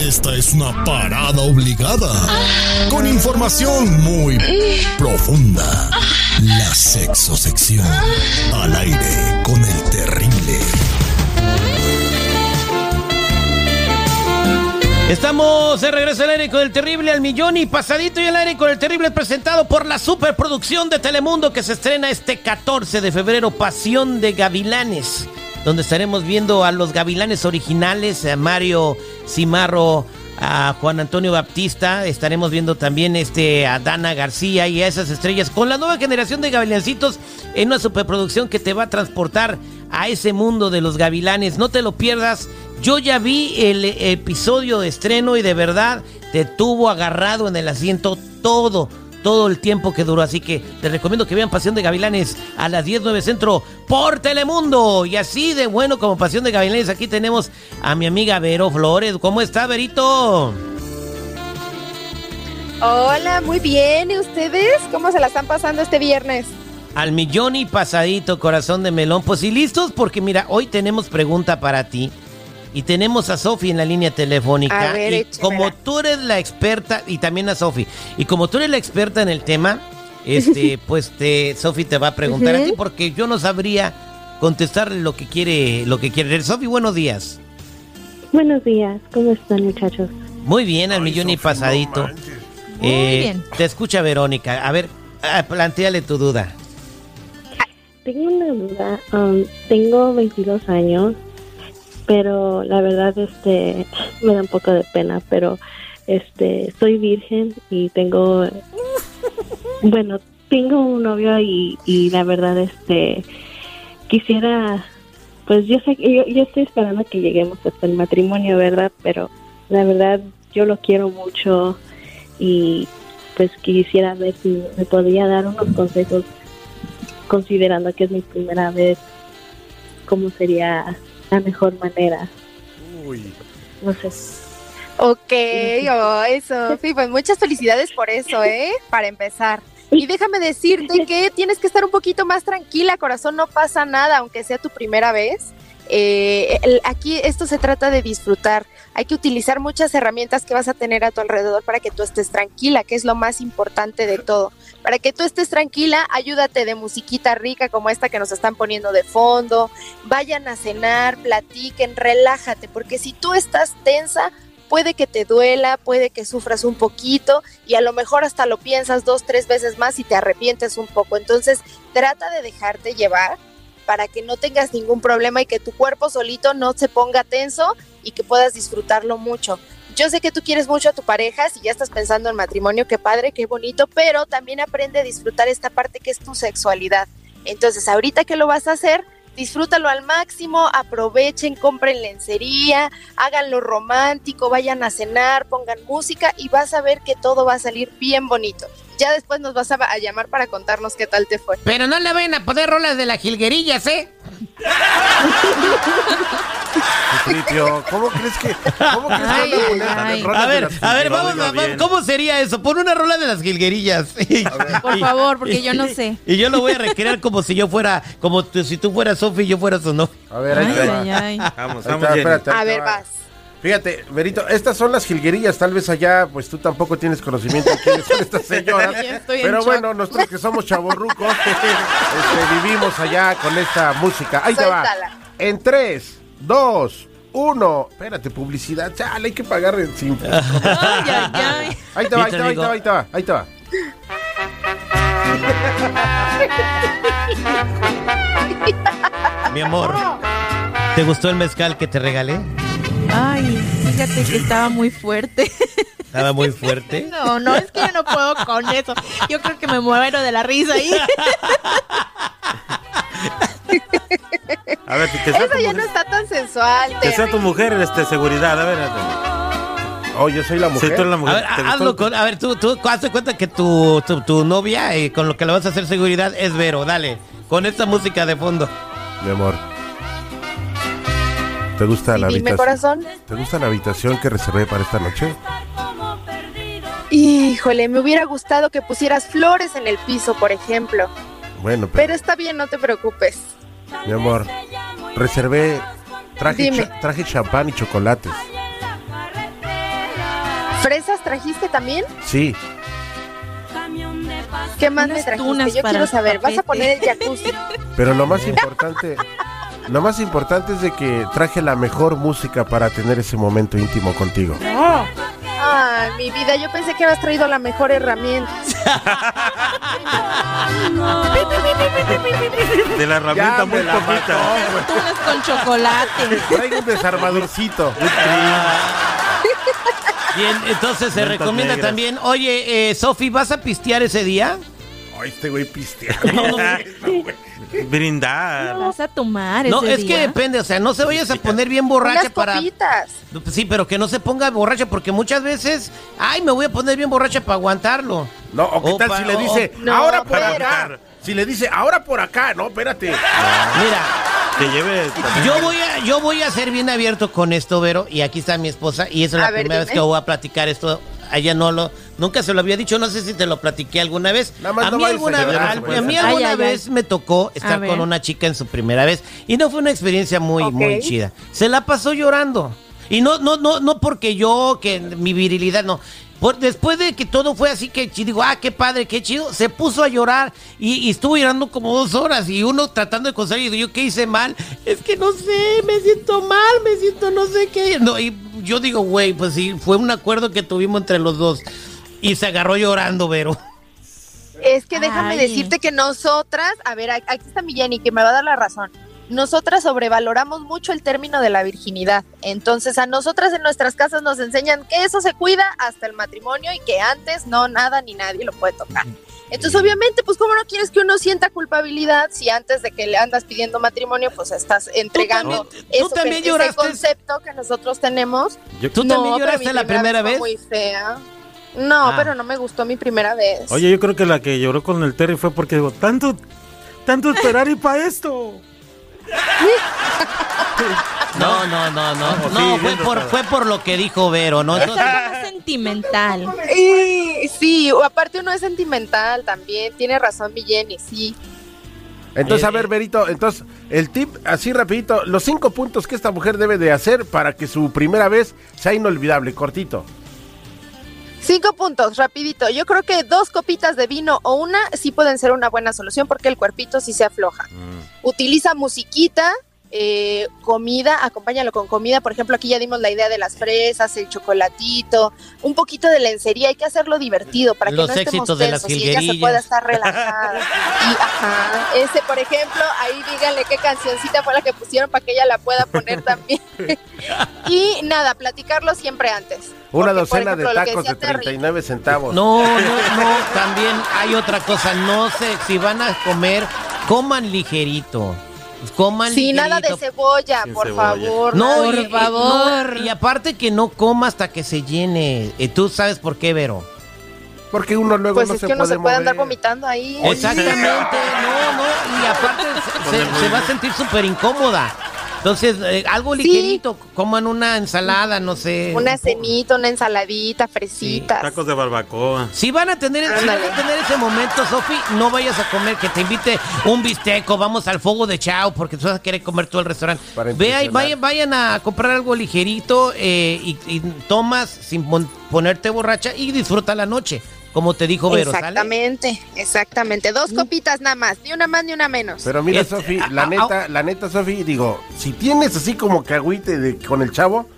esta es una parada obligada. Con información muy profunda. La sexosección. Al aire con el terrible. Estamos de regreso al aire con el terrible al millón y pasadito y al aire con el terrible presentado por la superproducción de Telemundo que se estrena este 14 de febrero, Pasión de Gavilanes, donde estaremos viendo a los gavilanes originales, a Mario Cimarro, a Juan Antonio Baptista, estaremos viendo también este a Dana García y a esas estrellas con la nueva generación de gavilancitos en una superproducción que te va a transportar a ese mundo de los gavilanes. No te lo pierdas. Yo ya vi el episodio de estreno y de verdad te tuvo agarrado en el asiento todo, todo el tiempo que duró. Así que te recomiendo que vean Pasión de Gavilanes a las 10.9 Centro por Telemundo. Y así de bueno como Pasión de Gavilanes, aquí tenemos a mi amiga Vero Flores. ¿Cómo está, Verito? Hola, muy bien. ¿Y ustedes? ¿Cómo se la están pasando este viernes? Al millón y pasadito, corazón de melón. Pues y listos, porque mira, hoy tenemos pregunta para ti. Y tenemos a Sofi en la línea telefónica. A ver, y como tú eres la experta, y también a Sofi, y como tú eres la experta en el tema, este, pues te, Sofi te va a preguntar a ti, porque yo no sabría contestarle lo que quiere, lo que quiere. Sofi, buenos días. Buenos días, ¿cómo están muchachos? Muy bien, al millón y pasadito. Eh, bien. Te escucha Verónica. A ver, ah, planteale tu duda. Tengo una duda, um, tengo 22 años, pero la verdad este me da un poco de pena, pero este soy virgen y tengo bueno, tengo un novio y, y la verdad este quisiera pues yo sé yo, yo estoy esperando que lleguemos hasta el matrimonio, ¿verdad? Pero la verdad yo lo quiero mucho y pues quisiera ver si me podría dar unos consejos considerando que es mi primera vez, cómo sería la mejor manera. No sé. Ok, oh, eso. Sí, pues muchas felicidades por eso, ¿eh? Para empezar. Y déjame decirte que tienes que estar un poquito más tranquila, corazón, no pasa nada, aunque sea tu primera vez. Eh, aquí esto se trata de disfrutar. Hay que utilizar muchas herramientas que vas a tener a tu alrededor para que tú estés tranquila, que es lo más importante de todo. Para que tú estés tranquila, ayúdate de musiquita rica como esta que nos están poniendo de fondo. Vayan a cenar, platiquen, relájate, porque si tú estás tensa, puede que te duela, puede que sufras un poquito y a lo mejor hasta lo piensas dos, tres veces más y te arrepientes un poco. Entonces, trata de dejarte llevar para que no tengas ningún problema y que tu cuerpo solito no se ponga tenso y que puedas disfrutarlo mucho. Yo sé que tú quieres mucho a tu pareja, si ya estás pensando en matrimonio, qué padre, qué bonito, pero también aprende a disfrutar esta parte que es tu sexualidad. Entonces, ahorita que lo vas a hacer, disfrútalo al máximo, aprovechen, compren lencería, háganlo romántico, vayan a cenar, pongan música y vas a ver que todo va a salir bien bonito. Ya después nos vas a, a llamar para contarnos qué tal te fue. Pero no le vayan a poner rolas de las jilguerillas, ¿eh? Tripio, ¿cómo crees que, cómo crees que van a poner ver, a ver, vamos, a-? ¿cómo sería eso? Pon una rola de las jilguerillas. Por favor, porque yo no sé. Y yo lo voy a recrear como si yo fuera, como si tú fueras Sofi y yo fuera su novio. A ver, ahí Ay, ay, ay. Vamos, Ahí vamos, está, espérate, A ver, va. vas. Fíjate, Verito, estas son las jilguerillas, tal vez allá, pues tú tampoco tienes conocimiento de quiénes son estas señoras. Pero shock. bueno, nosotros que somos chavorrucos, este, vivimos allá con esta música. Ahí te va. En 3, 2, 1. Espérate, publicidad. Chale, hay que pagar el sin. Ay, ay, ay. Ahí te va, ahí te te va, ahí te va, ahí te va, ahí te va. Mi amor, ¿te gustó el mezcal que te regalé? Ay, fíjate que estaba muy fuerte. Estaba muy fuerte. No, no, es que yo no puedo con eso. Yo creo que me muero de la risa ahí. A ver, que sea, Eso ya no está tan sensual. que sea tu mujer, este, seguridad. A ver, a Oh, yo soy la ver. mujer. Sí, tú eres la A mujer. ver, ¿Te gustó? hazlo con, a ver, tú, tú hazte cuenta que tu, tu, tu novia, eh, con lo que le vas a hacer seguridad, es Vero. Dale, con esta música de fondo. Mi amor. ¿Te gusta Sí, la dime, habitación? corazón. ¿Te gusta la habitación que reservé para esta noche? Híjole, me hubiera gustado que pusieras flores en el piso, por ejemplo. Bueno, pero, Pero está bien, no te preocupes. mi amor, reservé, traje, cha- traje champán y chocolates. trajiste también? Sí. ¿Qué más me trajiste? Yo quiero saber. ¿Vas a poner el jacuzzi? Pero lo más importante, lo más importante es de que traje la mejor música para tener ese momento íntimo contigo. Ay, mi vida, yo pensé que habías traído la mejor herramienta. De la herramienta Ya muy poquita. Tunas con chocolate. Traigo un desarmadorcito. Bien, entonces se recomienda negras. también. Oye, eh, Sofi, ¿vas a pistear ese día? Ay, este güey pisteando. Brindar. Vas a tomar No, ese es que depende, o sea, no se vayas a poner bien borracha Unas para... copitas. Sí, pero que no se ponga borracha porque muchas veces, ay, me voy a poner bien borracha para aguantarlo. No, o qué O tal si le dice, No, ahora por pero- acá. Si le dice, ahora por acá, no, espérate. Mira, Que lleve yo voy a yo voy a ser bien abierto con esto, Vero, y aquí está mi esposa y esa es la ver, primera vez que voy a platicar esto. A ella no lo nunca se lo había dicho, no sé si te lo platiqué alguna vez. Nada más a no mí alguna, a- no a puede mí alguna Ay, ay, vez ay. me tocó estar con una chica en su primera vez y no fue una experiencia muy muy chida. Se la pasó llorando. Y no no no no porque yo que mi virilidad no. Por- después de que todo fue así que digo, ah, qué padre, qué chido, se puso a llorar y, y estuvo llorando como dos horas y uno tratando de consolar y digo, yo qué hice mal, es que no sé, me siento mal, me siento no sé qué. No, y yo digo, güey, pues sí, fue un acuerdo que tuvimos entre los dos y se agarró llorando, Vero. Es que déjame Ay. decirte que nosotras, a ver, aquí está mi Jenny que me va a dar la razón. Nosotras sobrevaloramos mucho el término de la virginidad. Entonces, a nosotras en nuestras casas nos enseñan que eso se cuida hasta el matrimonio y que antes no nada ni nadie lo puede tocar. Entonces, obviamente, pues, ¿cómo no quieres que uno sienta culpabilidad si antes de que le andas pidiendo matrimonio, pues estás entregando también- tú eso que- también ese lloraste. concepto que nosotros tenemos? Yo- ¿Tú No, también lloraste la primera vez? Muy fea. No, Ah. pero no me gustó mi primera vez. Oye, yo creo que la que lloró con el Terry fue porque digo, tanto, tanto esperar y para esto. No, no, no, no. No, No, sí, fue, por, fue por lo que dijo Vero, ¿no? Es Entonces, más sentimental. Y- sí, o aparte uno es sentimental también, tiene razón mi Jenny, sí. Entonces, Eh, a ver, Berito, entonces, el tip, así rapidito, los cinco puntos que esta mujer debe de hacer para que su primera vez sea inolvidable, cortito. Cinco puntos, rapidito. Yo creo que dos copitas de vino o una sí pueden ser una buena solución porque el cuerpito sí se afloja. Utiliza musiquita, eh, comida, acompáñalo con comida. Por ejemplo, aquí ya dimos la idea de las fresas, el chocolatito, un poquito de lencería. Hay que hacerlo divertido para que Los no estemos éxitos de las tensos y ella se pueda estar relajada. Y, ajá, ese, por ejemplo, ahí díganle qué cancioncita fue la que pusieron para que ella la pueda poner también. y nada, platicarlo siempre antes. Una Porque, docena ejemplo, de tacos de decía Terry, 39 centavos. No, no, no, también hay otra cosa, no sé, si van a comer, coman ligerito, coman Sí, ligerito. nada de cebolla, Sin por cebolla. favor. No, nada y, de- y- no, y aparte que no coma hasta que se llene. Eh, ¿Tú sabes por qué, Vero? Porque uno luego Pues no es se que uno puede se puede andar vomitando ahí. Exactamente, no, no, y aparte se- se, se va a sentir súper incómoda. Entonces, eh, algo Sí. ligerito, coman una ensalada, no sé. Una cenita, una ensaladita, fresitas. Tacos de barbacoa. Si van a tener, si van a tener ese momento, Sofi, no vayas a comer, que te invite un bisteco, vamos al fuego de chao, porque tú vas a querer comer todo el restaurante. Ve vayan, vayan a comprar algo ligerito eh, y, y tomas sin pon- ponerte borracha y disfruta la noche, como te dijo Vero, ¿sale? Exactamente, exactamente. Dos copitas nada más, ni una más ni una menos. Pero mira, Este, Sofi, a- la a- neta, la neta, Sofi, digo, si tienes así como que agüite de, con el chavo,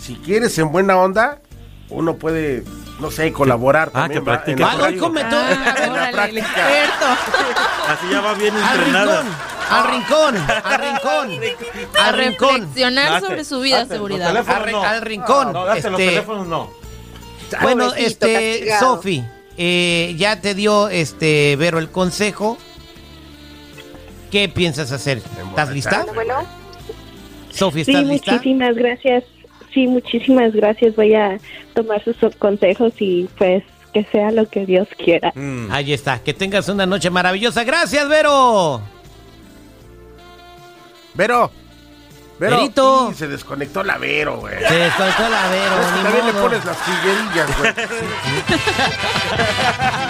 si quieres en buena onda, uno puede, no sé, colaborar Ah, también, que ¿va? practique En Ah, el no, juego. come todo. Ah, En la práctica. Así ya va bien Al entrenada. rincón, al rincón, al rincón, A al rincón, reflexionar Date, sobre su vida de date, seguridad. los teléfonos al, ri- no. al rincón. No, date los este, teléfonos no. Bueno, Pobrecito, este. Sofi, eh, ya te dio este Vero el consejo. ¿Qué piensas hacer? ¿Estás lista? Bueno, Sofi, Sí, ¿estás lista? muchísimas gracias. Sí, muchísimas gracias. Voy a tomar sus consejos y pues que sea lo que Dios quiera. Mm. Ahí está. Que tengas una noche maravillosa. Gracias, Vero. Vero, Vero, Verito. y se desconectó la Vero, güey. Se desconectó la Vero. Es que ni también le pones las jilguerillas, güey.